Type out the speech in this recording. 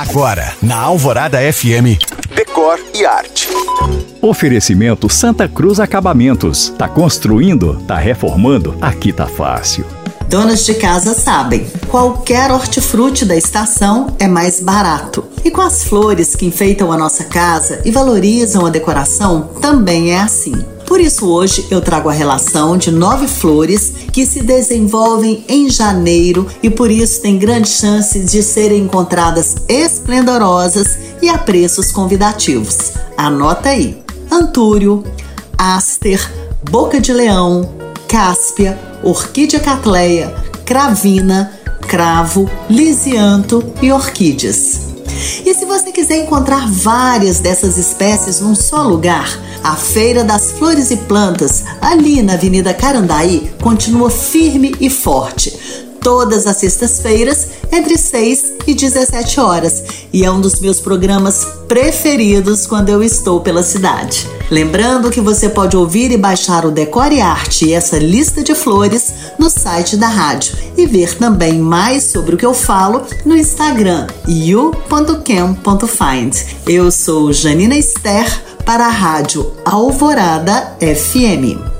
Agora, na Alvorada FM, Decor e Arte. Oferecimento Santa Cruz Acabamentos. Tá construindo? Tá reformando? Aqui tá fácil. Donas de casa sabem, qualquer hortifruti da estação é mais barato. E com as flores que enfeitam a nossa casa e valorizam a decoração, também é assim. Por isso, hoje eu trago a relação de nove flores que se desenvolvem em janeiro e por isso têm grande chance de serem encontradas esplendorosas e a preços convidativos. Anota aí: antúrio, áster, boca de leão, cáspia, orquídea catleia, cravina, cravo, lisianto e orquídeas. E se você quiser encontrar várias dessas espécies num só lugar, a Feira das Flores e Plantas, ali na Avenida Carandaí, continua firme e forte. Todas as sextas-feiras, entre 6 e 17 horas, e é um dos meus programas preferidos quando eu estou pela cidade. Lembrando que você pode ouvir e baixar o Decore Arte e essa lista de flores no site da rádio e ver também mais sobre o que eu falo no Instagram you.cam.find. Eu sou Janina Esther para a Rádio Alvorada FM.